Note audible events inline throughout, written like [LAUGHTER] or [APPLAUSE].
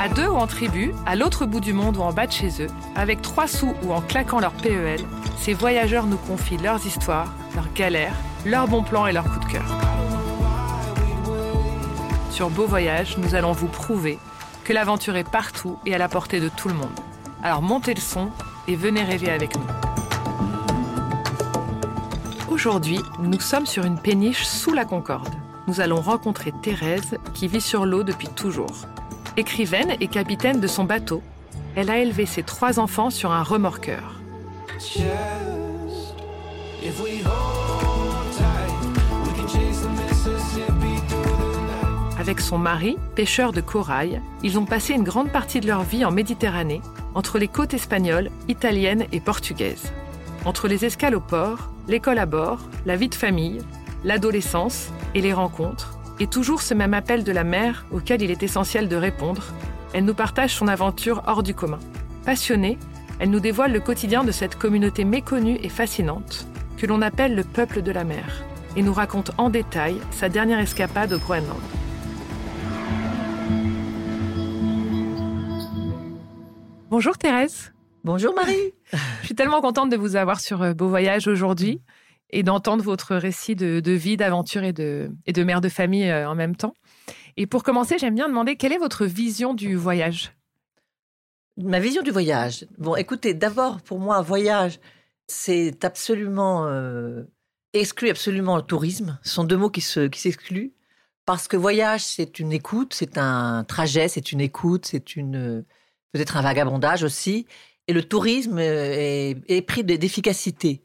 À deux ou en tribu, à l'autre bout du monde ou en bas de chez eux, avec trois sous ou en claquant leur PEL, ces voyageurs nous confient leurs histoires, leurs galères, leurs bons plans et leurs coups de cœur. Sur Beau Voyage, nous allons vous prouver que l'aventure est partout et à la portée de tout le monde. Alors montez le son et venez rêver avec nous. Aujourd'hui, nous sommes sur une péniche sous la Concorde. Nous allons rencontrer Thérèse qui vit sur l'eau depuis toujours. Écrivaine et capitaine de son bateau, elle a élevé ses trois enfants sur un remorqueur. Avec son mari, pêcheur de corail, ils ont passé une grande partie de leur vie en Méditerranée, entre les côtes espagnoles, italiennes et portugaises. Entre les escales au port, l'école à bord, la vie de famille, l'adolescence et les rencontres, et toujours ce même appel de la mère auquel il est essentiel de répondre, elle nous partage son aventure hors du commun. Passionnée, elle nous dévoile le quotidien de cette communauté méconnue et fascinante, que l'on appelle le peuple de la mer, et nous raconte en détail sa dernière escapade au Groenland. Bonjour Thérèse. Bonjour Marie. Je suis tellement contente de vous avoir sur euh, Beau Voyage aujourd'hui et d'entendre votre récit de, vie, d'aventure et de, mère de famille euh, en même temps. Et pour commencer, j'aime bien demander quelle est votre vision du voyage? Ma vision du voyage. Bon, écoutez, d'abord, pour moi, voyage, c'est absolument euh, exclu absolument le tourisme. Ce sont deux mots qui s'excluent. parce que voyage, c'est une écoute, c'est un trajet, c'est une écoute, c'est une peut-être un vagabondage aussi. Et le tourisme est, est pris d'efficacité.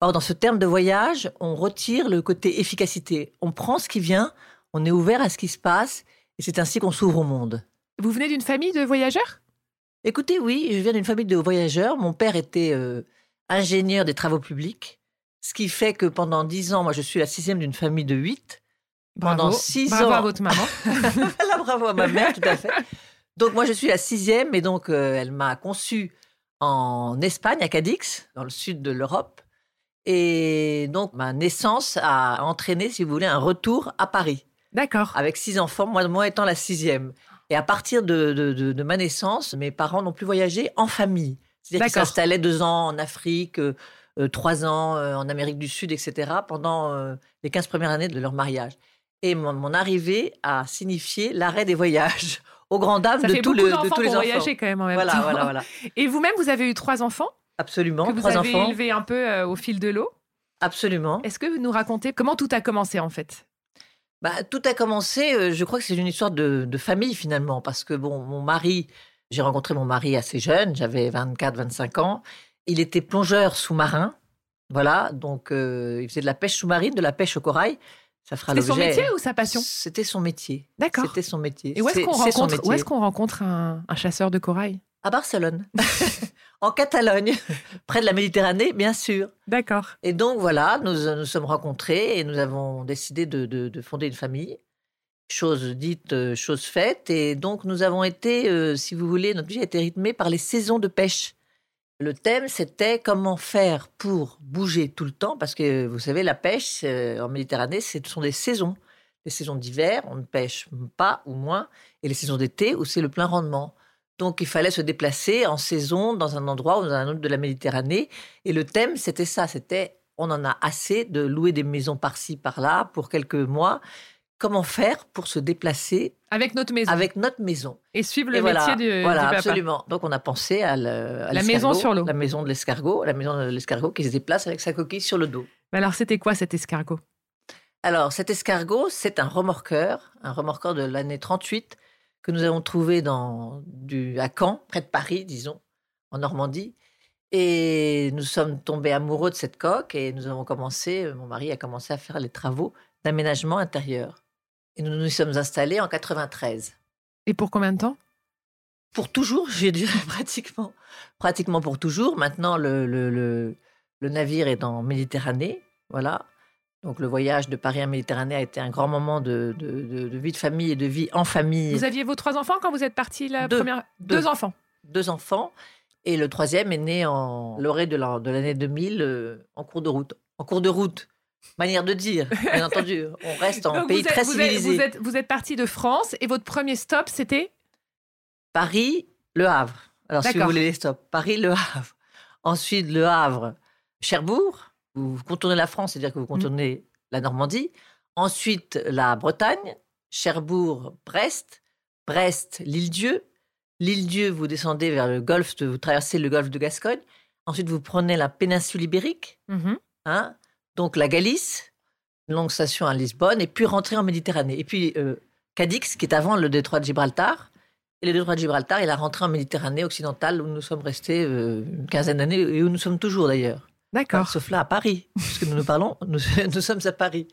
Or, dans ce terme de voyage, on retire le côté efficacité. On prend ce qui vient, on est ouvert à ce qui se passe, et c'est ainsi qu'on s'ouvre au monde. Vous venez d'une famille de voyageurs? Écoutez, oui, je viens d'une famille de voyageurs. Mon père était euh, ingénieur des travaux publics, ce qui fait que pendant dix ans, moi, je suis la sixième d'une famille de huit. Pendant six bravo à votre maman. [LAUGHS] bravo à ma mère, tout à fait. Donc moi, je suis la sixième, et donc euh, elle m'a conçue en Espagne, à Cadix, dans le sud de l'Europe. Et donc, ma naissance a entraîné, si vous voulez, un retour à Paris. D'accord. Avec six enfants, moi, moi étant la sixième. Et à partir de, de, ma naissance, mes parents n'ont plus voyagé en famille. C'est-à-dire qu'ils s'installaient deux ans en Afrique, euh, euh, trois ans euh, en Amérique du Sud, etc., pendant les quinze premières années de leur mariage. Et mon, arrivée a signifié l'arrêt des voyages, [LAUGHS] aux grandes dames de, tout le, de tous les enfants. voyager quand même en même voilà, temps. Voilà, voilà. Et vous-même, vous avez eu trois enfants? Absolument. Que vous trois avez enfants. élevé un peu euh, au fil de l'eau. Absolument. Est-ce que vous nous racontez comment tout a commencé en fait? Bah, Tout a commencé, euh, je crois que c'est une histoire de, famille finalement, parce que bon, mon mari, j'ai rencontré mon mari assez jeune, j'avais 24-25 ans. Il était plongeur sous-marin, voilà, donc euh, il faisait de la pêche sous-marine, de la pêche au corail. Ça fera C'était son métier ou sa passion? C'était son métier. D'accord. C'était son métier. Et où est-ce qu'on rencontre, où est qu'on rencontre un, un chasseur de corail? À Barcelone. [LAUGHS] en Catalogne, près de la Méditerranée, bien sûr. D'accord. Et donc voilà, nous nous sommes rencontrés et nous avons décidé de, fonder une famille. Chose dite, euh, chose faite. Et donc nous avons été, euh, si vous voulez, notre vie a été rythmée par les saisons de pêche. Le thème, c'était comment faire pour bouger tout le temps, parce que vous savez, la pêche euh, en Méditerranée, ce sont des saisons. Les saisons d'hiver, on ne pêche pas ou moins, et les saisons d'été, où c'est le plein rendement. Donc il fallait se déplacer en saison dans un endroit ou dans un autre de la Méditerranée. Et le thème, c'était ça, c'était on en a assez de louer des maisons par-ci, par-là pour quelques mois. Comment faire pour se déplacer avec notre maison Avec notre maison? Et suivre le métier du, voilà, du absolument. Donc on a pensé à, la maison sur l'eau. La maison de l'escargot, la maison de l'escargot qui se déplace avec sa coquille sur le dos. Mais alors c'était quoi cet escargot? Alors cet escargot, c'est un remorqueur, un remorqueur de l'année 38 que nous avons trouvé dans, du, à Caen, près de Paris, disons, en Normandie. Et nous sommes tombés amoureux de cette coque et nous avons commencé, mon mari a commencé à faire les travaux d'aménagement intérieur. Et nous nous sommes installés en 93. Et pour combien de temps? Pour toujours, [LAUGHS] j'ai dit pratiquement. Pratiquement pour toujours. Maintenant, le, le, le, navire est en Méditerranée. Voilà. Donc le voyage de Paris en Méditerranée a été un grand moment de, de, de, vie de famille et de vie en famille. Vous aviez vos trois enfants quand vous êtes parti la première? Deux, enfants. Deux enfants. Et le troisième est né en l'orée de l'année 2000 euh, en cours de route. En cours de route, manière de dire, bien entendu. On reste en pays très civilisé. Vous êtes, vous êtes parti de France et votre premier stop, c'était? Paris, Le Havre. Alors si vous voulez les stops, Paris, Le Havre. Ensuite, Le Havre, Cherbourg vous contournez la France, c'est-à-dire que vous mmh. contournez la Normandie. Ensuite, la Bretagne, Cherbourg, Brest, Brest, l'île-Dieu. L'île-Dieu, vous descendez vers le golfe, vous traversez le golfe de Gascogne. Ensuite, vous prenez la péninsule ibérique, mmh hein, donc la Galice, longue station à Lisbonne, et puis rentrer en Méditerranée. Et puis euh, Cadix, qui est avant le détroit de Gibraltar. Et le détroit de Gibraltar, il a rentré en Méditerranée occidentale, où nous sommes restés euh, une quinzaine d'années, et où nous sommes toujours d'ailleurs. D'accord. Sauf là, à Paris, puisque nous nous parlons, [LAUGHS] nous, sommes à Paris.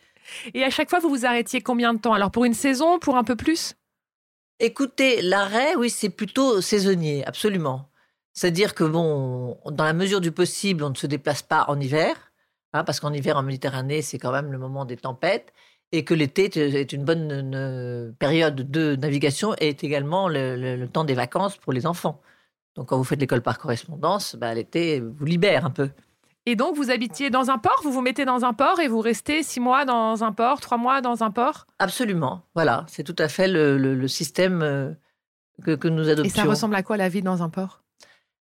Et à chaque fois, vous vous arrêtiez combien de temps? Alors, pour une saison, pour un peu plus? Écoutez, l'arrêt, oui, c'est plutôt saisonnier, absolument. C'est-à-dire que, bon, dans la mesure du possible, on ne se déplace pas en hiver, hein, parce qu'en hiver, en Méditerranée, c'est quand même le moment des tempêtes, et que l'été est une bonne période de navigation et est également le, temps des vacances pour les enfants. Donc, quand vous faites l'école par correspondance, bah, l'été vous libère un peu. Et donc, vous habitiez dans un port, vous vous mettez dans un port et vous restez six mois dans un port, trois mois dans un port? Absolument, voilà, c'est tout à fait le, système euh, que, nous adoptions. Et ça ressemble à quoi la vie dans un port?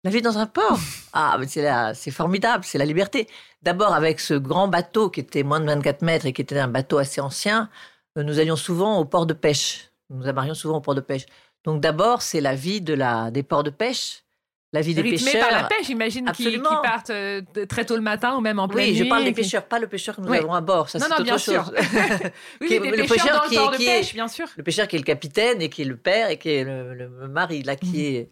La vie dans un port? Ah, c'est formidable, c'est la liberté. D'abord, avec ce grand bateau qui était moins de 24 mètres et qui était un bateau assez ancien, euh, nous allions souvent au port de pêche. Nous amarions souvent au port de pêche. Donc d'abord, c'est la vie de la, des ports de pêche la vie des pêcheurs. par la pêche, j'imagine, qui, partent euh, très tôt le matin ou même en pleine nuit. Oui, je parle des pêcheurs, pas le pêcheur que nous avons à bord. Ça, non, non, bien sûr. [LAUGHS] oui, [LAUGHS] le pêcheur dans le port de pêche, bien sûr. Le pêcheur qui est le capitaine et qui est le père et qui est le, mari, là, qui, mhm. est,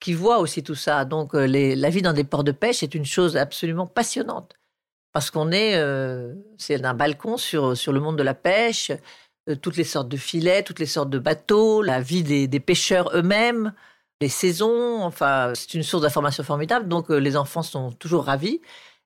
qui voit aussi tout ça. Donc, euh, les, la vie dans des ports de pêche est une chose absolument passionnante. Parce qu'on est, euh, c'est un balcon sur, sur le monde de la pêche, toutes les sortes de filets, toutes les sortes de bateaux, la vie des, des pêcheurs eux-mêmes les saisons. Enfin, c'est une source d'information formidable. Donc, euh, les enfants sont toujours ravis.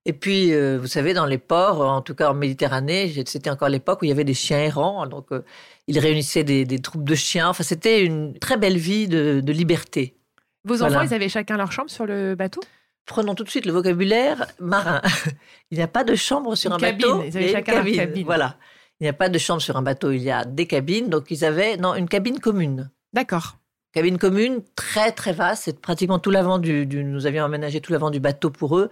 Et puis, euh, vous savez, dans les ports, en tout cas en Méditerranée, c'était encore l'époque où il y avait des chiens errants. Donc, euh, ils réunissaient des, troupes de chiens. Enfin, c'était une très belle vie de, liberté. Vos enfants, ils avaient chacun leur chambre sur le bateau? Prenons tout de suite le vocabulaire marin. [LAUGHS] il n'y a pas de chambre sur un bateau. Ils avaient chacun cabine. Voilà. Il n'y a pas de chambre sur un bateau. Il y a des cabines. Donc, ils avaient non, une cabine commune. D'accord. Cabine commune, très très vaste, c'est pratiquement tout l'avant du, Nous avions aménagé tout l'avant du bateau pour eux.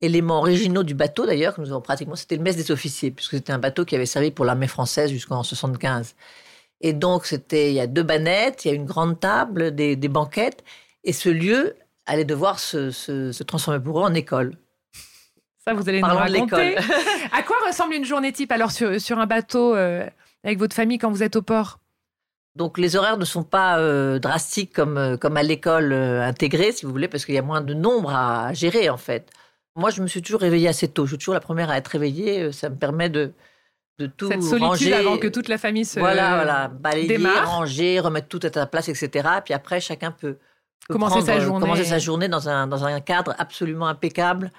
Éléments originaux du bateau d'ailleurs, que nous avons pratiquement, c'était le mess des officiers, puisque c'était un bateau qui avait servi pour l'armée française jusqu'en 75. Et donc, c'était, il y a deux bannettes, il y a une grande table, des, banquettes, et ce lieu allait devoir se, transformer pour eux en école. Ça, vous allez nous raconter. [LAUGHS] à quoi ressemble une journée type alors sur, un bateau euh, avec votre famille quand vous êtes au port? Donc les horaires ne sont pas euh, drastiques comme, euh, comme à l'école euh, intégrée, si vous voulez, parce qu'il y a moins de nombre à gérer en fait. Moi, je me suis toujours réveillée assez tôt. Je suis toujours la première à être réveillée. Ça me permet de, de tout Cette solitude ranger. avant que toute la famille se Voilà, voilà. Balayer, ranger, remettre tout à sa place, etc. Puis après, chacun peut, commencer, sa journée. commencer sa journée dans un, dans un cadre absolument impeccable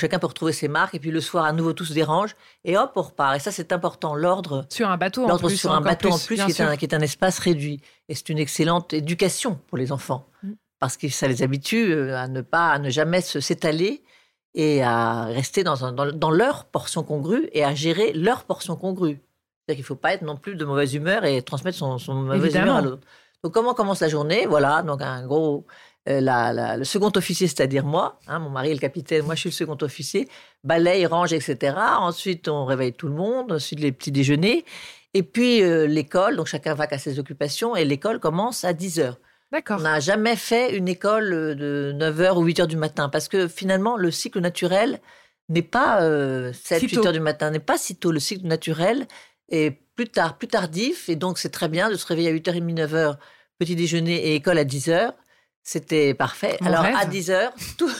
chacun peut retrouver ses marques, et puis le soir, à nouveau, tout se dérange, et hop, on repart. Et ça, c'est important, l'ordre. Sur un bateau, en plus. sur un bateau, en plus, qui est, un, qui est, un, espace réduit. Et c'est une excellente éducation pour les enfants. Mm. parce que ça les habitue euh, à ne pas, à ne jamais s'étaler et à rester dans, un- dans, dans leur portion congrue et à gérer leur portion congrue. C'est-à-dire qu'il ne faut pas être non plus de mauvaise humeur et transmettre son, son mauvaise Évidemment. humeur à l'autre. Donc, comment commence la journée? Voilà, donc un gros. Euh, la- la- le second officier, c'est-à-dire moi, hein, mon mari est le capitaine, moi je suis le second officier, balaye, range, etc. Ensuite, on réveille tout le monde, ensuite les petits déjeuners, et puis euh, l'école, donc chacun va à ses occupations, et l'école commence à 10 heures. On D'accord. n'a jamais fait une école euh, de 9h ou 8h du matin parce que finalement, le cycle naturel n'est pas euh, 7, Si 8 tôt. heures du matin, n'est pas si tôt. Le cycle naturel est plus tard, plus tardif. Et donc, c'est très bien de se réveiller à 8h30, 9h, petit déjeuner et école à 10h. C'était parfait. Mon Alors, rêve. [LAUGHS] à 10h, tout,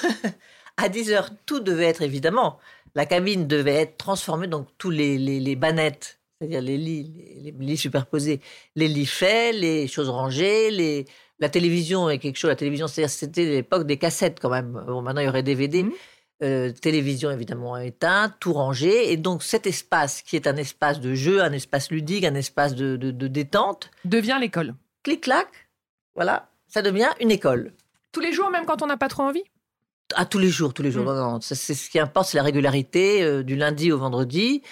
à 10h, tout devait être évidemment. La cabine devait être transformée, donc tous les, les, les bannettes, c'est-à-dire les lits, les, les lits superposés, les lits faits, les choses rangées, les, la télévision est quelque chose. La télévision, c'est-à-dire c'était l'époque des cassettes quand même. Bon, maintenant, il y aurait DVD. Mhm. Euh, télévision évidemment éteinte, tout rangé. Et donc cet espace qui est un espace de jeu, un espace ludique, un espace de, de- de détente, Devient l'école. clic-clac, voilà, ça devient une école. Tous les jours, même quand on n'a pas trop envie À tous les jours, tous les jours. Mm. C'est ce qui importe, c'est la régularité euh, du lundi au vendredi.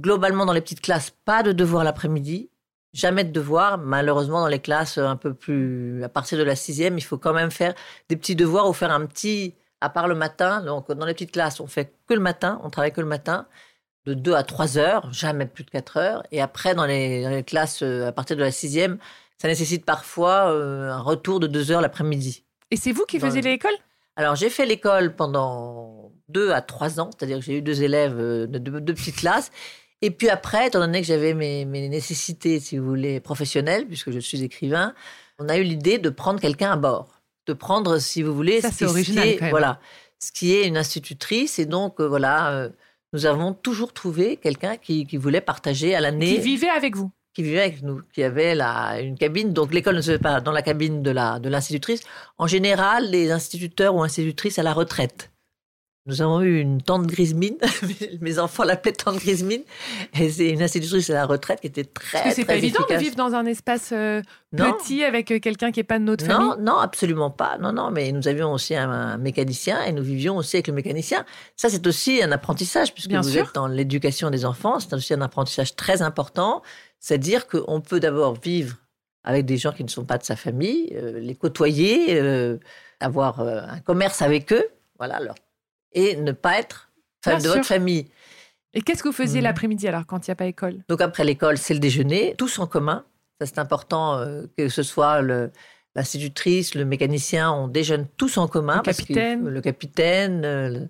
Globalement, dans les petites classes, pas de devoirs l'après-midi. Jamais de devoirs. Malheureusement, dans les classes euh, un peu plus... À partir de la sixième, il faut quand même faire des petits devoirs ou faire un petit... À part le matin, donc dans les petites classes, on fait que le matin, on travaille que le matin, de 2 à 3 heures, jamais plus de 4 heures. Et après, dans les, dans les classes, euh, à partir de la sixième, ça nécessite parfois euh, un retour de 2 heures l'après-midi. Et c'est vous qui faisiez le- l'école? Alors, j'ai fait l'école pendant deux à trois ans, c'est-à-dire que j'ai eu deux élèves euh, de deux, deux petites classes. Et puis après, étant donné que j'avais mes, mes nécessités, si vous voulez, professionnelles, puisque je suis écrivain, on a eu l'idée de prendre quelqu'un à bord. De prendre, si vous voulez, Ça, ce qui- est- quand même. Voilà, ce qui est une institutrice. Et donc, euh, voilà, euh, nous avons toujours trouvé quelqu'un qui, qui voulait partager à l'année Qui vivait avec vous qui vivait avec nous, qui avait la, une cabine. Donc l'école ne se fait pas dans la cabine de la de l'institutrice. En général, les instituteurs ou institutrices à la retraite. Nous avons eu une tante grise [LAUGHS] mine. Mes enfants l'appelaient tante grise mine. Et c'est une institutrice à la retraite qui était très Parce que c'est pas évident efficace. de vivre dans un espace euh, petit avec euh, quelqu'un qui n'est pas de notre Non, famille. non, absolument pas. Non, non, mais nous avions aussi un, un mécanicien et nous vivions aussi avec le mécanicien. Ça, c'est aussi un apprentissage, puisque Bien vous sûr. êtes dans l'éducation des enfants. C'est aussi un apprentissage très important. C'est-à-dire qu'on peut d'abord vivre avec des gens qui ne sont pas de sa famille, euh, les côtoyer, euh, avoir euh, un commerce avec eux, voilà, leur- et ne pas être Bien de sûr. votre famille. Et qu'est-ce que vous faisiez Mhm. l'après-midi alors quand il n'y a pas école? Donc après l'école, c'est le déjeuner, tous en commun. Ça, c'est important que ce soit le- l'institutrice, le mécanicien, on déjeune tous en commun. Le parce capitaine. faut- le capitaine,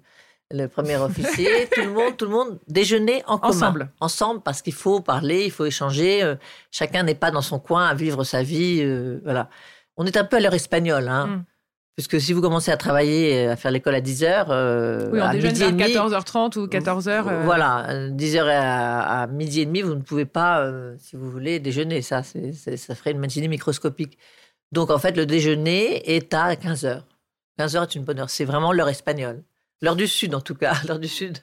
le, premier officier, tout le monde, tout le monde déjeuner en commun. Ensemble. Ensemble, parce qu'il faut parler, il faut échanger. euh, chacun n'est pas dans son coin à vivre sa vie. euh, voilà. On est un peu à l'heure espagnole, hein. Mm. Puisque si vous commencez à travailler, à faire l'école à 10 heures, euh, Oui, on à déjeune midi et vers demi, 14h30 ou 14h. euh, voilà, euh, 10h à, à midi et demi, vous ne pouvez pas, euh, si vous voulez, déjeuner. Ça, ça ferait une matinée microscopique. Donc, en fait, le déjeuner est à 15h. 15h est une bonne heure. C'est vraiment l'heure espagnole. L'heure du Sud, en tout cas, [LAUGHS] l'heure du Sud.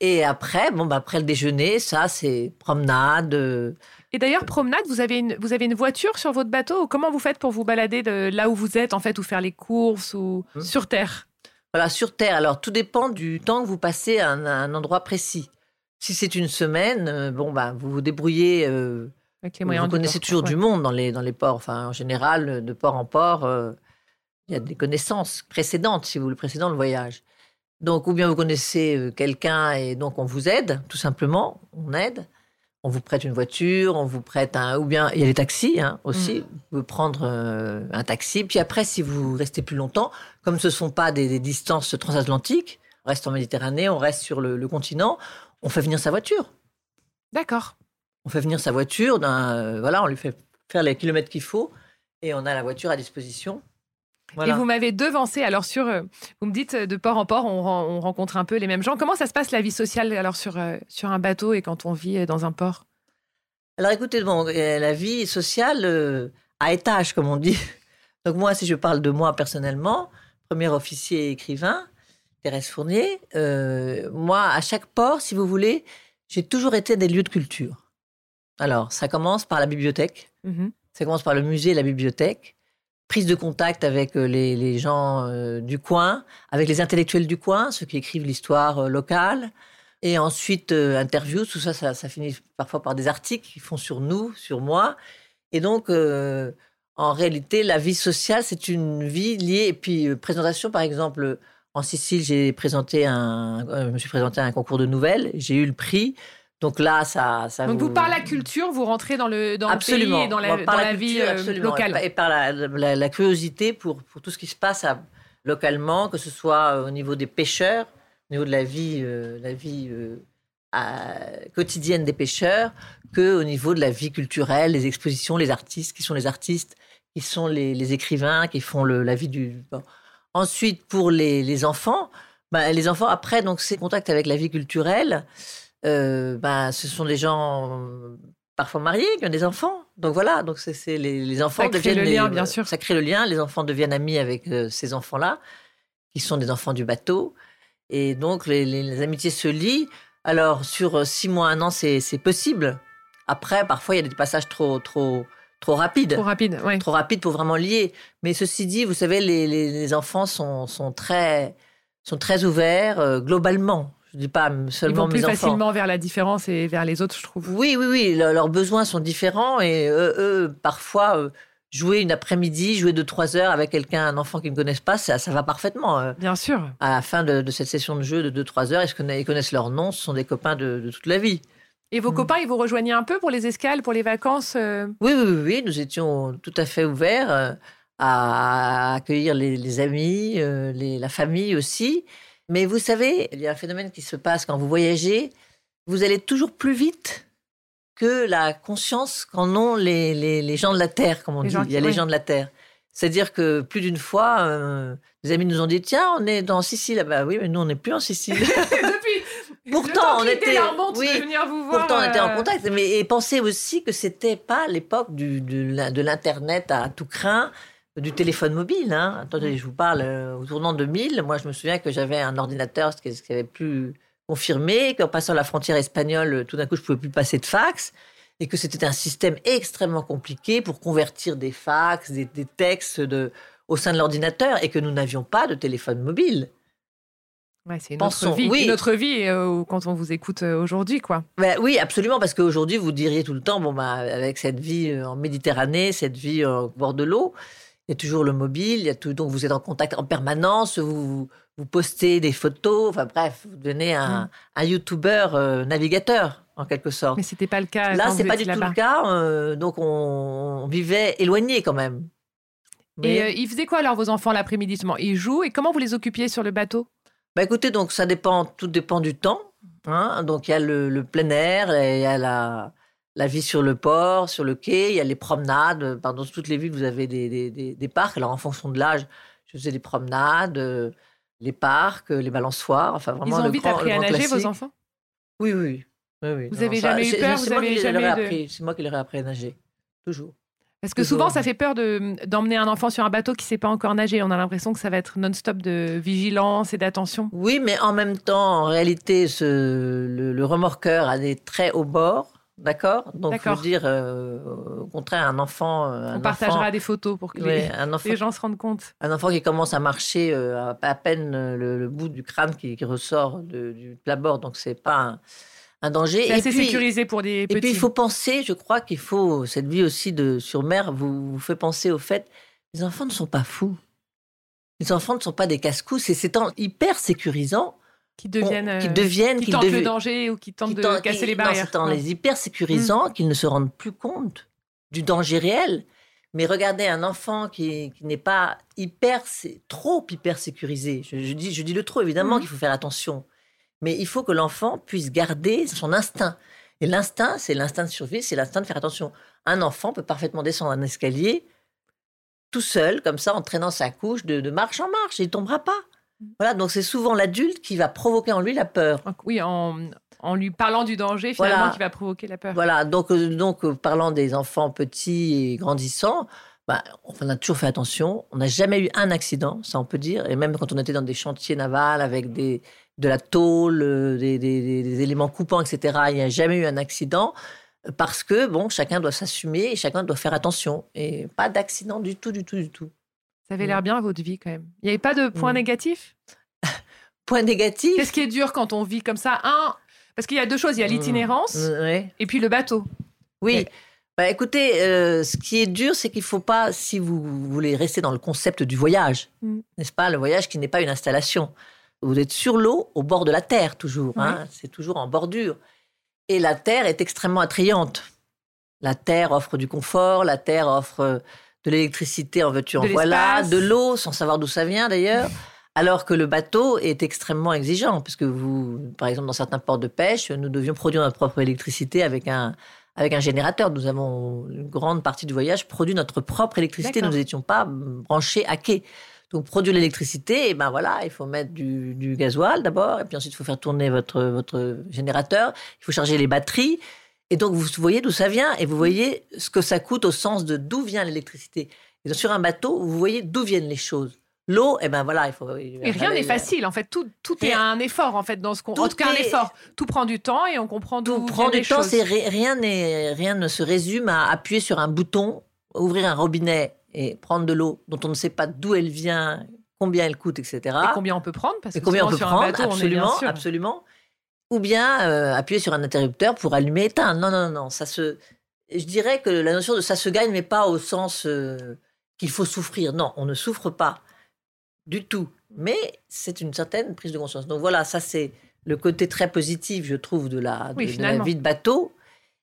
Et après, bon, bah, après le déjeuner, ça, c'est promenade. euh, Et d'ailleurs, promenade, vous avez, une, vous avez une voiture sur votre bateau Comment vous faites pour vous balader de là où vous êtes, en fait, ou faire les courses ou Hmm. sur Terre? Voilà, sur Terre. Alors, tout dépend du temps que vous passez à un, à un endroit précis. Si c'est une semaine, euh, bon, bah, vous vous débrouillez. euh, avec les moyens Vous connaissez toujours ouais. du monde dans les, dans les ports. Enfin, en général, de port en port, il y a des connaissances précédentes, si vous voulez, précédant le voyage. Donc, ou bien vous connaissez euh, quelqu'un et donc on vous aide, tout simplement, on aide. On vous prête une voiture, on vous prête un. Ou bien il y a les taxis hein, aussi. Mm. Vous pouvez prendre euh, un taxi. Puis après, si vous restez plus longtemps, comme ce ne sont pas des, des distances transatlantiques, on reste en Méditerranée, on reste sur le, le continent, on fait venir sa voiture D'accord. on fait venir sa voiture, d'un, euh, voilà, on lui fait faire les kilomètres qu'il faut et on a la voiture à disposition. Voilà. Et vous m'avez devancé. Alors, sur, euh, vous me dites euh, de port en port, on, ren- on rencontre un peu les mêmes gens. Comment ça se passe la vie sociale alors sur, euh, sur un bateau et quand on vit dans un port? Alors écoutez, bon, la vie sociale euh, à étage, comme on dit. [LAUGHS] Donc moi, si je parle de moi personnellement, premier officier écrivain, Thérèse Fournier, euh, moi, à chaque port, si vous voulez, j'ai toujours été des lieux de culture. Alors, ça commence par la bibliothèque. Mhm. Ça commence par le musée et la bibliothèque. Prise de contact avec les, les gens du coin, avec les intellectuels du coin, ceux qui écrivent l'histoire locale. Et ensuite, interviews, tout ça, ça, finit parfois par des articles qui font sur nous, sur moi. Et donc, en réalité, la vie sociale, c'est une vie liée. Et puis, présentation, par exemple, en Sicile, j'ai présenté un, je me suis présenté à un concours de nouvelles. J'ai eu le prix. Donc là, ça, ça Donc vous... par la culture, vous rentrez dans le, dans absolument. le pays et dans la, dans la, vie euh, locale. Et par la, la, curiosité pour, pour, tout ce qui se passe localement, que ce soit euh, au niveau des pêcheurs, au niveau de la vie, euh, la vie quotidienne des pêcheurs, que au niveau de la vie culturelle, les expositions, les artistes, qui sont les artistes, qui sont les, les écrivains, qui font le, la vie du... Ensuite, pour les, les enfants, bah, les enfants, après, donc, ces contacts avec la vie culturelle, euh, bah, ce sont des gens euh, parfois mariés qui ont des enfants. Donc voilà, donc c'est les, les, enfants ça deviennent crée le lien, bien sûr. Ça crée le lien. Les enfants deviennent amis avec euh, ces enfants-là, qui sont des enfants du bateau, et donc les, les, amitiés se lient. Alors sur six mois, un an, c'est possible. Après, parfois, il y a des passages trop trop trop rapides. Trop rapides, oui. Trop rapides pour vraiment lier. Mais ceci dit, vous savez, les, les enfants sont, sont très sont très ouverts globalement. Je dis pas seulement Ils vont plus facilement vers la différence et vers les autres, je trouve. Oui, oui, oui. leurs besoins sont différents et eux, parfois, euh, jouer une après-midi, jouer de trois heures avec quelqu'un, un enfant qu'ils ne connaissent pas, ça, ça va parfaitement. Euh. Bien sûr. À la fin de, cette session de jeu de deux, trois heures, ils connaissent leur nom, ce sont des copains de, toute la vie. Et vos mm. copains, ils vous rejoignaient un peu pour les escales, pour les vacances euh? oui, oui, oui, nous étions tout à fait ouverts à accueillir les, amis, la famille aussi. Mais vous savez, il y a un phénomène qui se passe quand vous voyagez. Vous allez toujours plus vite que la conscience qu'en ont les, les, gens de la Terre, comme on dit. il y a les gens de la Terre. C'est-à-dire que plus d'une fois, euh, des amis nous ont dit Tiens, on est dans Sicile. Ah bah oui, mais nous, on n'est plus en Sicile. [LAUGHS] Depuis. Pourtant, on était, oui, venir vous voir, pourtant on était en contact. Mais et pensez aussi que c'était pas l'époque de, de l'internet à tout craint du téléphone mobile. Hein. Attendez, je vous parle euh, au tournant 2000. Moi, je me souviens que j'avais un ordinateur, ce qui avait plus confirmé, qu'en passant la frontière espagnole, tout d'un coup, je pouvais plus passer de fax, et que c'était un système extrêmement compliqué pour convertir des fax, des, textes de, au sein de l'ordinateur, et que nous n'avions pas de téléphone mobile. Ouais, c'est notre vie, oui. notre vie euh, quand on vous écoute euh, aujourd'hui, quoi. Ben, oui, absolument, parce qu'aujourd'hui, vous diriez tout le temps, bon, bah, avec cette vie en Méditerranée, cette vie au bord de l'eau, y a toujours le mobile, il y a tout, donc vous êtes en contact en permanence, vous, vous postez des photos, enfin bref, vous devenez un, mm. un YouTuber euh, navigateur en quelque sorte. Mais c'était pas le cas. Là, c'est pas du tout le cas, euh, donc on, vivait éloigné quand même. Et euh, ils faisaient quoi alors vos enfants l'après-midi Ils jouent et comment vous les occupiez sur le bateau? Bah écoutez, donc ça dépend, tout dépend du temps. Hein. donc il y a le, le plein air, il y a la la vie sur le port, sur le quai, il y a les promenades. Dans toutes les villes, vous avez des, des, parcs. Alors, en fonction de l'âge, je faisais des promenades, euh, les parcs, euh, les balançoires. Enfin, vraiment, Ils ont vite appris à nager, vos enfants? Oui, oui. oui, Vous n'avez jamais eu peur? C'est moi, qui leur ai appris à nager. Toujours. Parce que souvent, ça fait peur d'emmener un enfant sur un bateau qui ne sait pas encore nager. On a l'impression que ça va être non-stop de vigilance et d'attention. Oui, mais en même temps, en réalité, ce, le, le remorqueur a des très hauts bords. D'accord? Donc, je veux dire, euh, au contraire, un enfant. Euh, On partagera des photos pour que les, gens se rendent compte. Un enfant qui commence à marcher euh, à, peine le, bout du crâne qui, ressort du plat-bord, donc c'est pas un, danger. C'est assez sécurisé pour des petits. Et puis, il faut penser, je crois qu'il faut, cette vie aussi de sur mer vous, vous fait penser au fait les enfants ne sont pas fous. Les enfants ne sont pas des casse-cous, c'est hyper sécurisant qui deviennent, qui, deviennent, qui, tentent le danger ou qui tentent de casser les barrières. C'est en les hyper sécurisant mm. qu'ils ne se rendent plus compte du danger réel. Mais regardez un enfant qui, qui n'est pas hyper, trop hyper sécurisé. Je, dis, je dis le trop, évidemment mm. qu'il faut faire attention. Mais il faut que l'enfant puisse garder son instinct. Et l'instinct, c'est l'instinct de survie, c'est l'instinct de faire attention. Un enfant peut parfaitement descendre un escalier tout seul, comme ça, en traînant sa couche de, de marche en marche. Il ne tombera pas. Voilà, donc c'est souvent l'adulte qui va provoquer en lui la peur. Oui, en, en lui parlant du danger, finalement, qui va provoquer la peur. Voilà, donc, euh, donc euh, parlant des enfants petits et grandissants, bah, on a toujours fait attention. On n'a jamais eu un accident, ça on peut dire. Et même quand on était dans des chantiers navals avec des, de la tôle, euh, des, des, éléments coupants, etc., il n'y a jamais eu un accident. Parce que, bon, chacun doit s'assumer et chacun doit faire attention. Et pas d'accident du tout, du tout, du tout. Ça avait l'air bien votre vie quand même. Il n'y avait pas de point Mm. négatif [LAUGHS] Point négatif. Qu'est-ce qui est dur quand on vit comme ça? Un, parce qu'il y a deux choses. Il y a l'itinérance Mm, ouais. et puis le bateau. Oui. Mais- Bah, écoutez, euh, ce qui est dur, c'est qu'il faut pas, si vous voulez rester dans le concept du voyage, n'est-ce pas, le voyage qui n'est pas une installation. Vous êtes sur l'eau, au bord de la terre toujours. hein, c'est toujours en bordure. Et la terre est extrêmement attrayante. La terre offre du confort, la terre offre euh, de l'électricité en veux-tu, en De voilà, de l'eau, sans savoir d'où ça vient d'ailleurs. Alors que le bateau est extrêmement exigeant, puisque vous, par exemple, dans certains ports de pêche, nous devions produire notre propre électricité avec un, avec un générateur. Nous avons une grande partie du voyage produit notre propre électricité. Nous n'étions pas branchés à quai. Donc, produire l'électricité, et ben voilà, il faut mettre du, du gasoil d'abord, et puis ensuite, il faut faire tourner votre, votre générateur, il faut charger les batteries. Et donc, vous voyez d'où ça vient, et vous voyez ce que ça coûte au sens de d'où vient l'électricité. Et sur un bateau, vous voyez d'où viennent les choses. L'eau, et ben voilà, il faut. Et rien n'est facile. En fait, tout, tout est un effort en fait dans ce qu'on. Tout En tout cas, un effort. Tout prend du temps et on comprend d'où Tout prend du temps, rien, rien ne se résume à appuyer sur un bouton, ouvrir un robinet et prendre de l'eau dont on ne sait pas d'où elle vient, combien elle coûte, etc. Et combien on peut prendre Parce Et que combien on peut sur un prendre bateau, on est bien Absolument, sûr. absolument. Ou bien euh, appuyer sur un interrupteur pour allumer, éteindre. Non, non, non, ça se. Je dirais que la notion de ça se gagne, mais pas au sens euh, qu'il faut souffrir. Non, on ne souffre pas du tout. Mais c'est une certaine prise de conscience. Donc voilà, ça c'est le côté très positif, je trouve, de la, de- Oui, de la vie de bateau.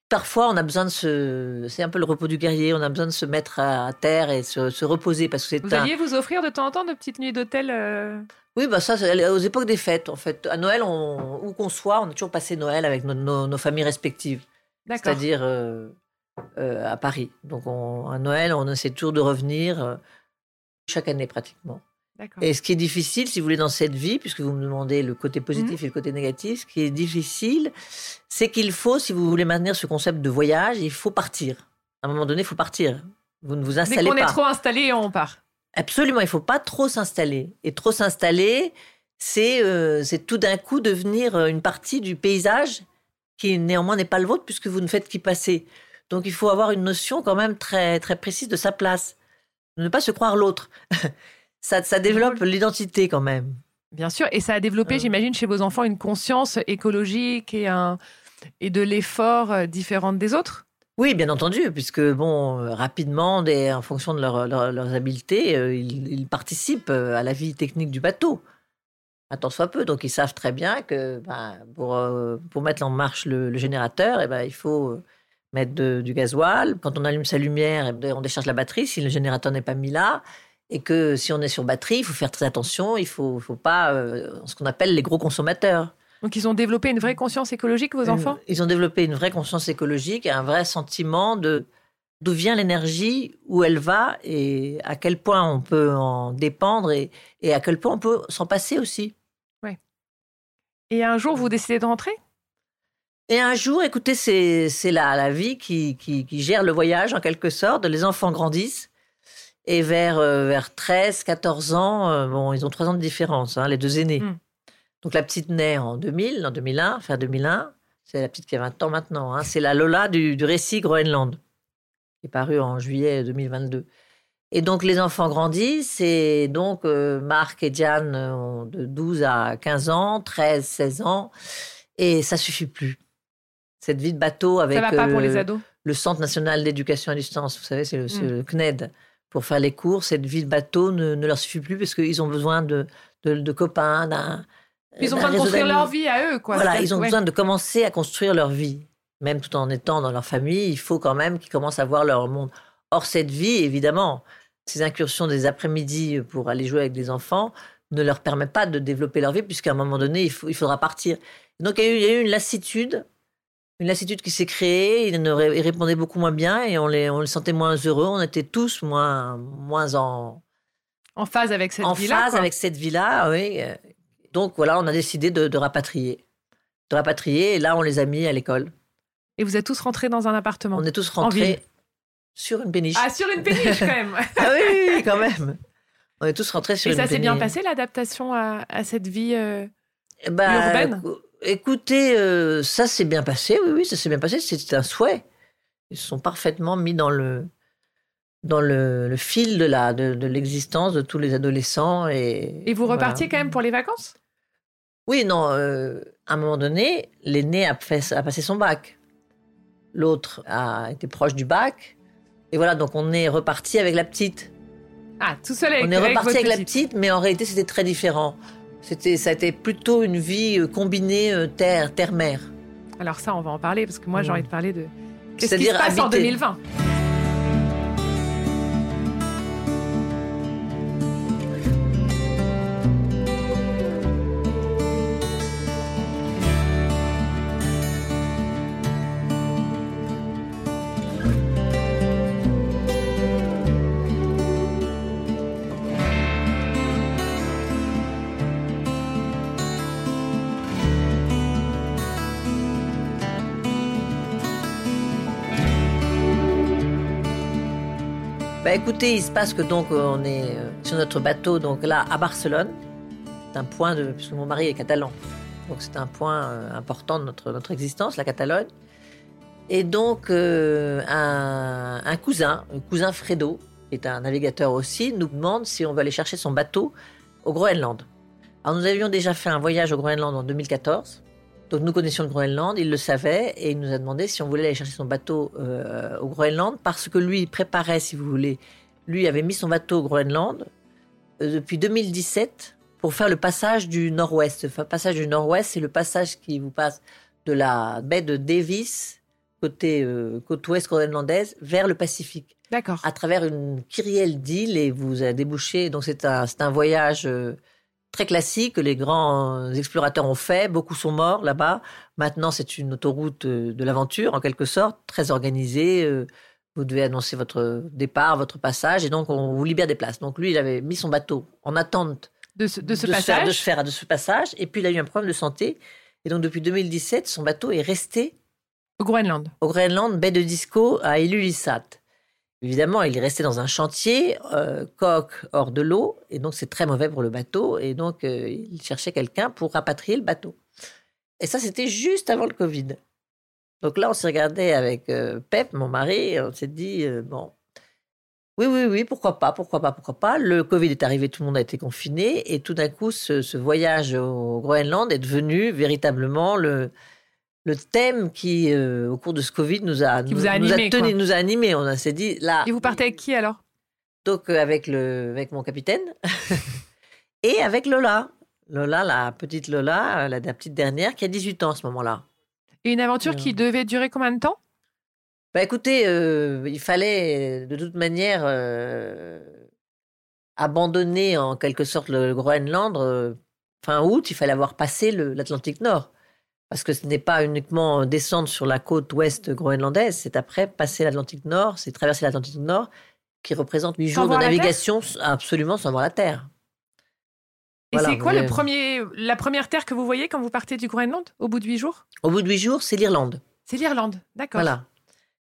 Parfois, on a besoin de se. C'est un peu le repos du guerrier. On a besoin de se mettre à terre et se, se reposer parce que c'est Vous un. alliez vous offrir de temps en temps de petites nuits d'hôtel euh, Oui, bah ça, c'est aux époques des fêtes, en fait. À Noël, on, où qu'on soit, on a toujours passé Noël avec nos, nos- nos familles respectives, c'est-à-dire euh, euh, à Paris. Donc, on- à Noël, on essaie toujours de revenir chaque année pratiquement. Et ce qui est difficile, si vous voulez, dans cette vie, puisque vous me demandez le côté positif et le côté négatif, ce qui est difficile, c'est qu'il faut, si vous voulez maintenir ce concept de voyage, il faut partir. À un moment donné, il faut partir. Vous ne vous Dès installez qu'on pas. est trop installé, on part. Absolument, il faut pas trop s'installer. Et trop s'installer, c'est euh, tout d'un coup devenir euh, une partie du paysage qui néanmoins n'est pas le vôtre puisque vous ne faites qu'y passer. Donc il faut avoir une notion quand même très très précise de sa place, ne pas se croire l'autre. [LAUGHS] ça, ça développe l'identité quand même. Bien sûr. Et ça a développé, Euh. j'imagine, chez vos enfants une conscience écologique et, un, et de l'effort euh, différente des autres? Oui, bien entendu, puisque bon, euh, rapidement, des- en fonction de leur- leur- leurs habiletés, euh, ils, ils participent à la vie technique du bateau. Un tant soit peu, donc ils savent très bien que ben, pour, euh, pour mettre en marche le, le générateur, eh ben, il faut mettre de- du gasoil. Quand on allume sa lumière, eh ben, on décharge la batterie si le générateur n'est pas mis là. Et que si on est sur batterie, il faut faire très attention. Il faut, faut pas euh, ce qu'on appelle les gros consommateurs. Donc, ils ont développé une vraie conscience écologique, vos enfants? Ils ont développé une vraie conscience écologique et un vrai sentiment de d'où vient l'énergie, où elle va et à quel point on peut en dépendre et, et à quel point on peut s'en passer aussi. Et un jour, vous décidez de rentrer? Et un jour, écoutez, c'est c'est la, la vie qui, qui, qui gère le voyage en quelque sorte. Les enfants grandissent et vers, euh, vers 13, 14 ans, euh, bon, ils ont 3 ans de différence, hein, les deux aînés. Mm. Donc la petite naît en 2000, en 2001, fin 2001. C'est la petite qui a 20 ans maintenant. hein. C'est la Lola du, du récit Groenland, qui est paru en juillet 2022. Et donc les enfants grandissent et donc euh, Marc et Diane ont de 12 à 15 ans, 13, 16 ans et ça suffit plus. Cette vie de bateau avec Ça va pas pour euh, les ados le Centre national d'éducation à distance, vous savez, c'est le, c'est Mm. le CNED, pour faire les cours. Cette vie de bateau ne, ne leur suffit plus parce qu'ils ont besoin de, de, de copains, d'un. Ils ont besoin de construire leur vie à eux, quoi. Voilà, ils ont ouais. besoin de commencer à construire leur vie. Même tout en étant dans leur famille, il faut quand même qu'ils commencent à voir leur monde. Or, cette vie, évidemment, ces incursions des après-midi pour aller jouer avec des enfants ne leur permet pas de développer leur vie, puisqu'à un moment donné, il, faut- il faudra partir. Donc, il y, a eu, il y a eu une lassitude, une lassitude qui s'est créée. Ils, ne ré- ils répondaient beaucoup moins bien et on les, on les sentait moins heureux. On était tous moins, moins en, En phase avec cette en vie-là. phase quoi. avec cette vie-là, oui. Donc voilà, on a décidé de, de rapatrier. De rapatrier, et là, on les a mis à l'école. Et vous êtes tous rentrés dans un appartement. On est tous rentrés sur une péniche. Ah, sur une péniche, quand même [LAUGHS] Ah oui, quand même. On est tous rentrés sur Et une ça péniche. s'est bien passé, l'adaptation à, à cette vie euh, Eh ben, urbaine Écoutez, euh, ça s'est bien passé, oui, oui, ça s'est bien passé. C'était un souhait. Ils se sont parfaitement mis dans le, dans le, fil de la de, l'existence de tous les adolescents et. Et vous repartiez quand même pour les vacances? Oui, non. à un moment donné, l'aîné a, a passé son bac. L'autre a été proche du bac. Et voilà, donc on est reparti avec la petite. Ah, tout seul avec On est reparti avec la petite, mais en réalité, c'était très différent. C'était, ça a été plutôt une vie euh, combinée euh, terre, terre-mer. Alors ça, on va en parler parce que moi, j'ai envie de parler de qu'est-ce qui se passe en 2020. Bah, écoutez, il se passe que donc euh, on est euh, sur notre bateau donc là à Barcelone. C'est un point de puisque mon mari est catalan. Donc c'est un point euh, important de notre notre existence, la Catalogne. Et donc un, un, cousin, un cousin Fredo, qui est un navigateur aussi, nous demande si on veut aller chercher son bateau au Groenland. Alors nous avions déjà fait un voyage au Groenland en 2014 donc nous connaissions le Groenland, il le savait et il nous a demandé si on voulait aller chercher son bateau euh, au Groenland parce que lui préparait, si vous voulez, lui avait mis son bateau au Groenland euh, depuis 2017 pour faire le passage du Nord-Ouest. Le passage du Nord-Ouest, c'est le passage qui vous passe de la baie de Davis, côté euh, côte ouest groenlandaise, vers le Pacifique. D'accord. À travers une kyrielle d'îles et vous a débouché. Donc c'est un, c'est un voyage très classique que les grands explorateurs ont fait. Beaucoup sont morts là-bas. Maintenant, c'est une autoroute euh, de l'aventure, en quelque sorte, très organisée. Euh, vous devez annoncer votre départ, votre passage, et donc on vous libère des places. Donc lui, il avait mis son bateau en attente de ce, de ce passage. de, faire, de ce passage, et puis il a eu un problème de santé. Et donc depuis 2017, son bateau est resté au Groenland. Au Groenland, baie de Disco à Ilulissat. Évidemment, il est resté dans un chantier, euh, coque hors de l'eau, et donc c'est très mauvais pour le bateau. Et donc, euh, il cherchait quelqu'un pour rapatrier le bateau. Et ça, c'était juste avant le Covid. Donc là, on s'est regardé avec euh, Pep, mon mari, et on s'est dit, bon, oui, oui, oui, pourquoi pas, pourquoi pas, pourquoi pas. Le Covid est arrivé, tout le monde a été confiné, et tout d'un coup, ce voyage au Groenland est devenu véritablement le, le thème qui, euh, au cours de ce Covid, nous a, nous, a animé, tenu, nous a animé. On s'est dit là. Et vous partez avec qui alors? Donc euh, avec le, avec mon capitaine [LAUGHS] et avec Lola. Lola, la petite Lola, la, petite dernière, qui a 18 ans à ce moment-là. Et une aventure qui devait durer combien de temps? Bah écoutez, euh, il fallait de toute manière abandonner en quelque sorte le Groenland. fin août, il fallait avoir passé l'Atlantique Nord parce que ce n'est pas uniquement descendre sur la côte ouest groenlandaise, c'est après passer l'Atlantique Nord, c'est traverser l'Atlantique Nord, qui représente huit jours de navigation absolument sans voir la Terre. Et c'est quoi le premier, la première terre que vous voyez quand vous partez du Groenland au bout de huit jours? Au bout de huit jours, c'est l'Irlande. C'est l'Irlande, d'accord. Voilà.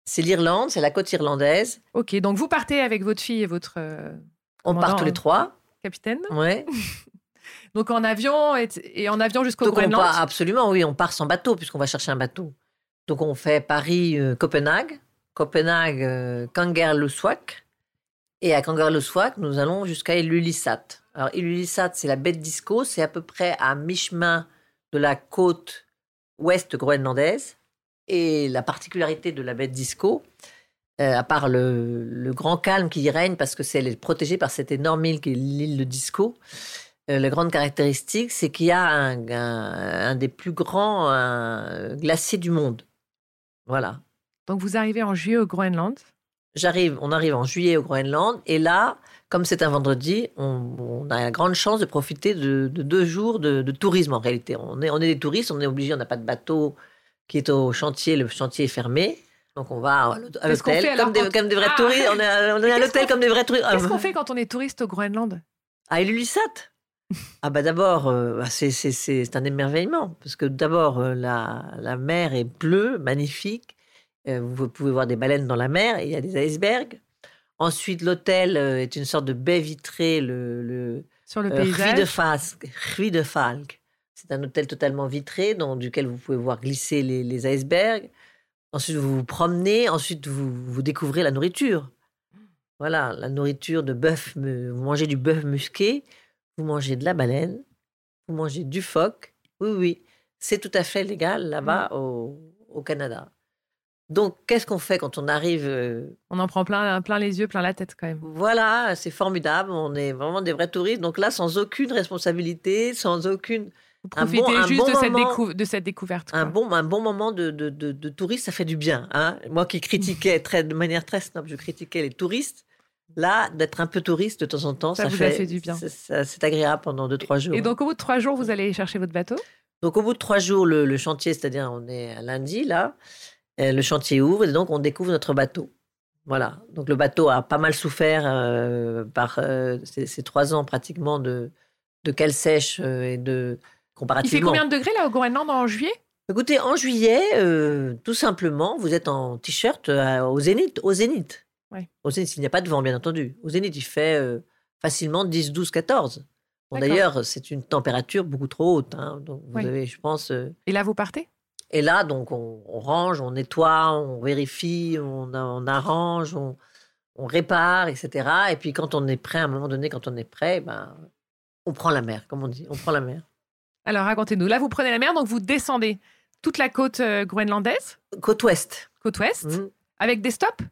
C'est l'Irlande, c'est la côte irlandaise. Ok, donc vous partez avec votre fille et votre. Euh, On part tous les trois. Capitaine Ouais. [LAUGHS] Donc en avion et, en avion jusqu'au Groenland. absolument, oui, on part sans bateau puisqu'on va chercher un bateau. Donc on fait Paris-Copenhague, euh, Copenhague, euh. Et à Kangerlussuaq, nous allons jusqu'à Ilulissat. Alors Ilulissat, c'est la baie de Disco, c'est à peu près à mi-chemin de la côte ouest groenlandaise. Et la particularité de la baie de Disco, euh, à part le, grand calme qui y règne, parce que c'est protégée par cette énorme île qui est l'île de Disco, la grande caractéristique, c'est qu'il y a un, des plus grands glaciers du monde. Voilà. Donc vous arrivez en juillet au Groenland? J'arrive, on arrive en juillet au Groenland et là, comme c'est un vendredi, on, a la grande chance de profiter de, deux jours de, tourisme en réalité. On est, on est des touristes, on est obligé, on n'a pas de bateau qui est au chantier, le chantier est fermé. Donc on va à l'hôtel comme, des vrais ah touristes. On est, à l'hôtel comme des vrais touristes. Qu'est-ce qu'on fait quand on est touriste au Groenland? À Ilulissat. Ah bah d'abord, euh, bah, c'est un émerveillement, parce que d'abord, euh, la, la, mer est bleue, magnifique. Euh, vous pouvez voir des baleines dans la mer, il y a des icebergs. Ensuite, l'hôtel est une sorte de baie vitrée, le, le sur le paysage. de Falk. C'est un hôtel totalement vitré, dans duquel vous pouvez voir glisser les, les icebergs. Ensuite, vous vous promenez. Ensuite, vous, vous découvrez la nourriture. Voilà, la nourriture de bœuf, vous mangez du bœuf musqué, vous mangez de la baleine, vous mangez du phoque. Oui, oui, c'est tout à fait légal là-bas au, au Canada. Donc, qu'est-ce qu'on fait quand on arrive euh, On en prend plein, plein les yeux, plein la tête quand même. Voilà, c'est formidable. On est vraiment des vrais touristes. Donc là, sans aucune responsabilité, sans aucune. Vous Un profitez un juste bon de, cette moment. décou- de cette découverte. Un bon, un bon moment de, de, de, de touriste, ça fait du bien. Hein Moi qui critiquais [LAUGHS] très, de manière très snob, je critiquais les touristes. Là, d'être un peu touriste de temps en temps, Ça ça, vous fait, a fait du bien. c'est- agréable pendant deux, trois jours. Et donc, au bout de trois jours, vous allez chercher votre bateau? Donc, au bout de trois jours, le, le chantier, c'est-à-dire on est à lundi, là, euh, le chantier ouvre et donc on découvre notre bateau. Voilà. Donc, le bateau a pas mal souffert euh, par euh, ces, ces trois ans pratiquement de, de cale sèche et de Il comparativement. fait combien de degrés là au Groenland en juillet? Écoutez, en juillet, euh, tout simplement, vous êtes en t-shirt au zénith. Au zénith. Ouais. Au zénith, il n'y a pas de vent, bien entendu. Au zénith, il fait euh, facilement 10, 12, 14. Bon, D'accord. D'ailleurs, c'est une température beaucoup trop haute. hein. Donc, vous Oui. avez, je pense. euh, Et là, vous partez? et là, donc, on, on range, on nettoie, on vérifie, on, on arrange, on, on répare, etc. Et puis, quand on est prêt, à un moment donné, quand on est prêt, ben, on prend la mer, comme on dit. On prend la mer. Alors, racontez-nous. Là, vous prenez la mer, donc vous descendez toute la côte euh, groenlandaise, Côte ouest. côte ouest, Mhm. avec des stops?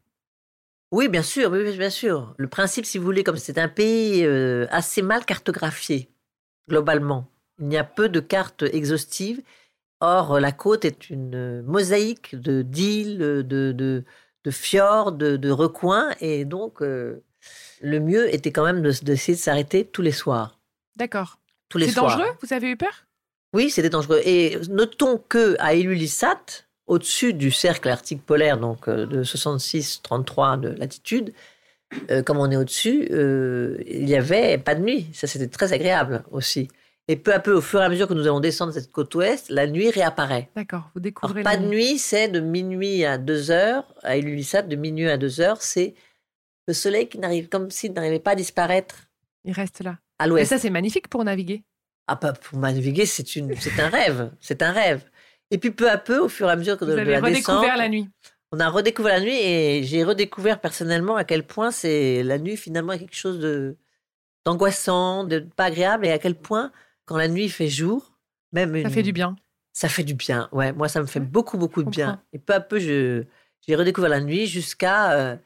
Oui, bien sûr, oui, bien sûr. Le principe, si vous voulez, comme c'est un pays euh, assez mal cartographié, globalement, il y a peu de cartes exhaustives. Or, la côte est une euh, mosaïque de d'îles, de, de, de fjords, de, de recoins, et donc euh, le mieux était quand même de- d'essayer de s'arrêter tous les soirs. D'accord. Tous les C'est soirs. dangereux? Vous avez eu peur? Oui, c'était dangereux. Et notons que à Ilulissat, au-dessus du cercle arctique polaire, donc euh, de 66-33 de latitude, euh, comme on est au-dessus, euh, il y avait pas de nuit. Ça, c'était très agréable aussi. Et peu à peu, au fur et à mesure que nous allons descendre cette côte ouest, la nuit réapparaît. D'accord. Vous Alors, découvrez pas la de nuit, c'est de minuit à 2 heures. À Ilulissat, de minuit à 2 heures, c'est le soleil qui n'arrive comme s'il n'arrivait pas à disparaître Il reste là. à Et l'ouest. ça, c'est magnifique pour naviguer. Ah, bah, pour naviguer, c'est une, c'est un rêve, c'est un rêve. Et puis peu à peu, au fur et à mesure que Vous de, avez la redécouvert descente, la nuit. on a redécouvert la nuit et j'ai redécouvert personnellement à quel point c'est la nuit finalement est quelque chose de d'angoissant, de pas agréable et à quel point quand la nuit fait jour, même Ça fait du bien. ça fait du bien. Ouais, moi ça me fait Ouais, beaucoup beaucoup de bien. Et peu à peu, je j'ai redécouvert la nuit jusqu'à euh,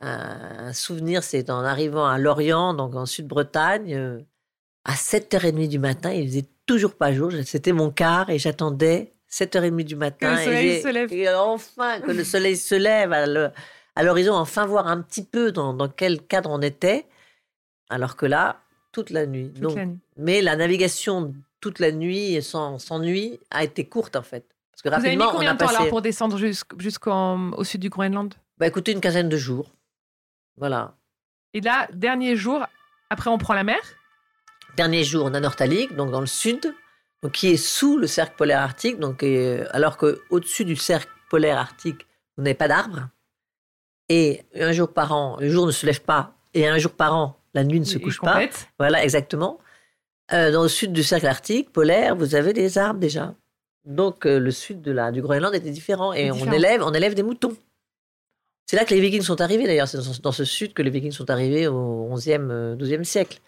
un, un souvenir, c'est en arrivant à Lorient, donc en Sud-Bretagne, euh, à 7h30 du matin, il faisait toujours pas jour. C'était mon quart et j'attendais 7h30 du matin. le et soleil j'ai- se lève. Et enfin, que le soleil se lève à l'horizon, enfin voir un petit peu dans, dans quel cadre on était. Alors que là, toute la nuit. Toute Donc, la nuit. mais la navigation toute la nuit sans, sans nuit a été courte en fait. Parce que Vous avez mis rapidement, on combien a de temps passé, alors pour descendre jusqu'- jusqu'au sud du Groenland? Bah, écoutez, une quinzaine de jours. Voilà. Et là, dernier jour, après on prend la mer? Dernier jour, on a Nortalik, donc dans le sud, qui est sous le cercle polaire arctique, donc euh, alors que au-dessus du cercle polaire arctique, vous n'avez pas d'arbres. Et un jour par an, le jour ne se lève pas, et un jour par an, la nuit ne se et couche pas. Voilà, exactement. Euh, dans le sud du cercle arctique polaire, vous avez des arbres déjà. Donc euh, le sud de la, du Groenland était différent et on élève, on élève des moutons. C'est là que les Vikings sont arrivés d'ailleurs. C'est dans, ce- dans ce sud que les Vikings sont arrivés au 11e, euh, 12e siècle.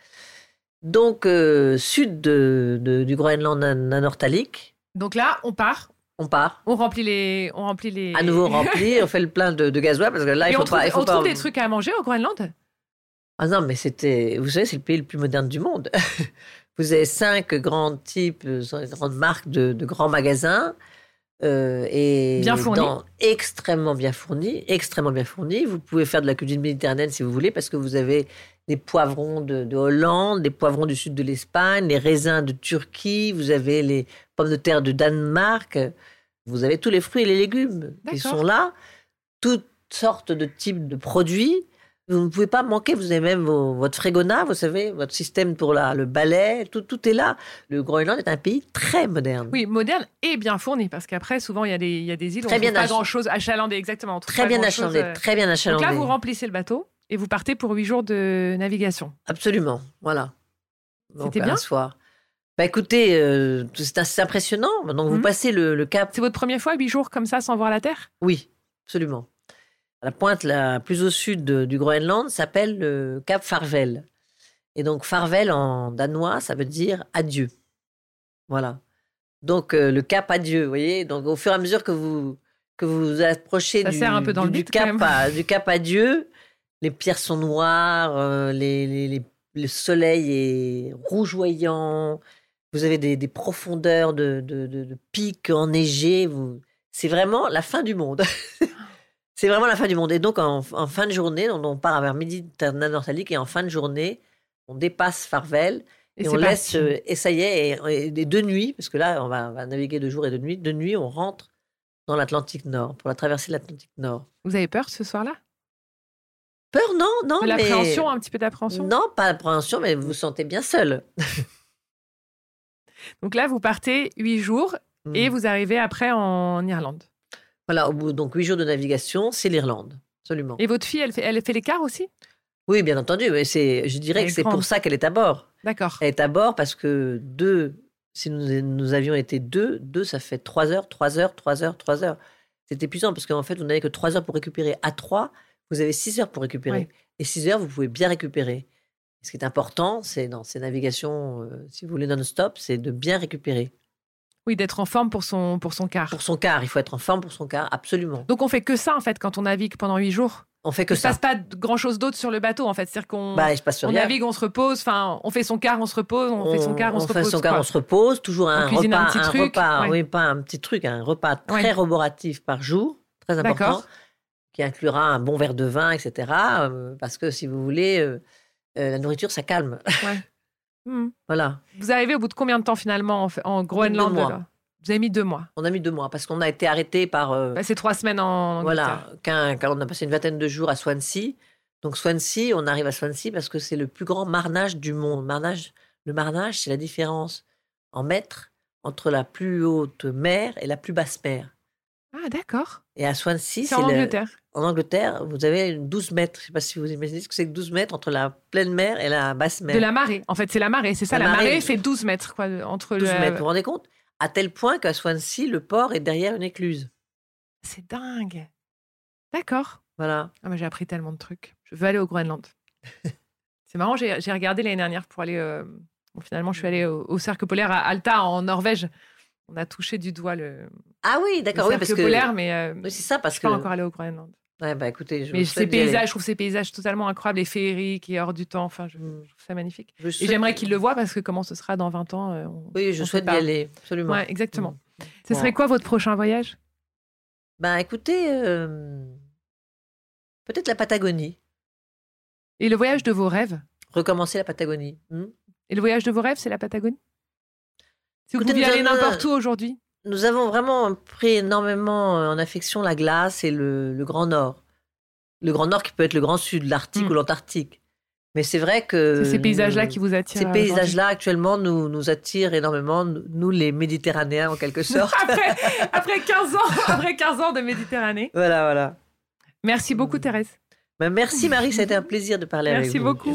Donc euh, sud de, de- du Groenland Nortalik, Donc là, on part, on part. on remplit les, on remplit les. À nouveau [LAUGHS] rempli, on fait le plein de, de gasoil parce que là Et il on faut trouve, pas. Il faut on pas- trouve des trucs à manger au Groenland? Ah non, mais c'était. Vous savez, c'est le pays le plus moderne du monde. [LAUGHS] Vous avez cinq grands types, euh, cinq grandes marques de, de grands magasins. euh, et Bien fournis. dans- extrêmement bien fournis, extrêmement bien fournis. Vous pouvez faire de la cuisine méditerranéenne si vous voulez, parce que vous avez des poivrons de, de Hollande, des poivrons du sud de l'Espagne, les raisins de Turquie, vous avez les pommes de terre de Danemark, vous avez tous les fruits et les légumes qui sont là, toutes sortes de types de produits. Vous ne pouvez pas manquer, vous avez même vos- votre frégona, vous savez, votre système pour la, le balai, tout, tout est là. Le Groenland est un pays très moderne. Oui, moderne et bien fourni, parce qu'après, souvent, il y, a des- il y a des îles où Très on trouve bien pas grand-chose achalandé, exactement. trouve très bien achalandé, euh. très bien Donc achalandé. là, vous remplissez le bateau et vous partez pour huit jours de navigation. Absolument, voilà. C'était un bien soir. Bah écoutez, euh, c'est assez impressionnant. Donc vous Mhm. passez le, le cap. C'est votre première fois, huit jours comme ça, sans voir la Terre? Oui, absolument. la pointe la plus au sud de- du Groenland s'appelle le Cap Farvel. Et donc Farvel en danois, ça veut dire adieu. Voilà. Donc euh, le Cap adieu, vous voyez. Donc au fur et à mesure que vous que vous vous approchez Ça du, sert un peu dans du- le du bide, quand cap à, du Cap adieu, les pierres sont noires, euh, les, les- les- le soleil est rougeoyant. Vous avez des, des profondeurs de, de, de- de pics enneigés. Vous... C'est vraiment la fin du monde. [LAUGHS] C'est vraiment la fin du monde. Et donc, en, en fin de journée, on, on part vers midi Nortalique et en fin de journée, on dépasse Farvel et, Et on laisse. euh, et ça y est, et, et de deux nuits, parce que là, on va, on va naviguer de jour et de nuit. De nuit, on rentre dans l'Atlantique Nord pour la traversée de l'Atlantique Nord. Vous avez peur ce soir-là? Peur, non, non. Mais- l'appréhension, un petit peu d'appréhension? Non, pas d'appréhension, mais vous vous sentez bien seul. [LAUGHS] Donc là, vous partez huit jours et Mm. vous arrivez après en Irlande. Voilà, au bout donc huit jours de navigation, c'est l'Irlande, absolument. Et votre fille, elle fait, elle fait l'écart aussi? Oui, bien entendu, mais c'est, je dirais Elle que est c'est pour ça qu'elle est à bord. D'accord. Elle est à bord parce que deux, si nous, nous avions été deux, deux, ça fait trois heures, trois heures, trois heures, trois heures. C'est épuisant parce qu'en fait, vous n'avez que trois heures pour récupérer. À trois, vous avez six heures pour récupérer. Ouais. Et six heures, vous pouvez bien récupérer. Ce qui est important, c'est dans ces navigations, euh, si vous voulez non-stop, c'est de bien récupérer. Oui, d'être en forme pour son, pour son quart. Pour son quart, il faut être en forme pour son quart, absolument. Donc on fait que ça en fait quand on navigue pendant huit jours. On fait que Il se ça. passe pas grand chose d'autre sur le bateau en fait. C'est-à-dire qu'on Bah, il se passe on navigue, on se repose. Enfin, on fait son quart, on se repose. On, fait son quart, on, se fait repose. son quart, quoi. on se repose. Toujours un repas, un petit truc, repas, ouais. oui, pas un petit truc, un repas très Ouais. roboratif par jour, très important, D'accord. Qui inclura un bon verre de vin, etc. euh, parce que si vous voulez, euh, euh, la nourriture, ça calme. [LAUGHS] Hmm. voilà. Vous arrivez au bout de combien de temps finalement en, en Deux Groenland mois. là Vous avez mis deux mois. On a mis deux mois parce qu'on a été arrêté par. euh, Bah, c'est trois semaines en voilà, quand on a passé une vingtaine de jours à Swansea. Donc Swansea, on arrive à Swansea parce que c'est le plus grand marnage du monde. Marnage, le marnage, c'est la différence en mètres entre la plus haute mer et la plus basse mer. Ah d'accord. Et à Swansea, C'est en le- Angleterre. en Angleterre, vous avez 12 mètres. Je ne sais pas si vous imaginez ce que c'est que 12 mètres entre la pleine mer et la basse mer. De la marée. En fait, c'est la marée. C'est ça. La La, marée, marée. fait 12 mètres quoi entre 12 le. mètres, vous vous rendez compte? À tel point qu'à Swansea, le port est derrière une écluse. C'est dingue. D'accord. Voilà. Ah, mais j'ai appris tellement de trucs. Je veux aller au Groenland. [LAUGHS] c'est marrant. J'ai j'ai regardé l'année dernière pour aller. euh, bon, finalement, je suis allée au, au cercle polaire à Alta en Norvège. On a touché du doigt le, Ah oui, d'accord, oui, parce que. polaire, mais euh, Oui, c'est ça, je parce suis que. pas encore allée au Groenland. Ouais, bah écoutez, je Mais ces paysages, je trouve ces paysages totalement incroyables, les féeriques et hors du temps. Enfin, je, Mm. je trouve ça magnifique. Je Et j'aimerais qu'ils le voient parce que comment ce sera dans 20 ans. euh, on- Oui, je on souhaite pas. aller, absolument. Ouais, exactement. Mm. Ce Bon. serait quoi votre prochain voyage? Ben écoutez, euh, peut-être la Patagonie. Et le voyage de vos rêves? Recommencer la Patagonie. hmm? Et le voyage de vos rêves, c'est la Patagonie? Si vous Écoutez, pouviez nous aller n'importe où aujourd'hui Nous avons vraiment pris énormément euh, en affection la glace et le, le Grand Nord. Le Grand Nord qui peut être le Grand Sud, l'Arctique Mm. ou l'Antarctique. Mais c'est vrai que... C'est ces paysages-là qui vous attirent Ces paysages-là, actuellement, nous, nous attirent énormément, nous les Méditerranéens, en quelque [LAUGHS] sorte. après, après 15 ans, après 15 ans de Méditerranée. voilà, voilà. Merci beaucoup, Thérèse. Ben, merci Marie, ça a été un plaisir de parler Merci avec vous. beaucoup.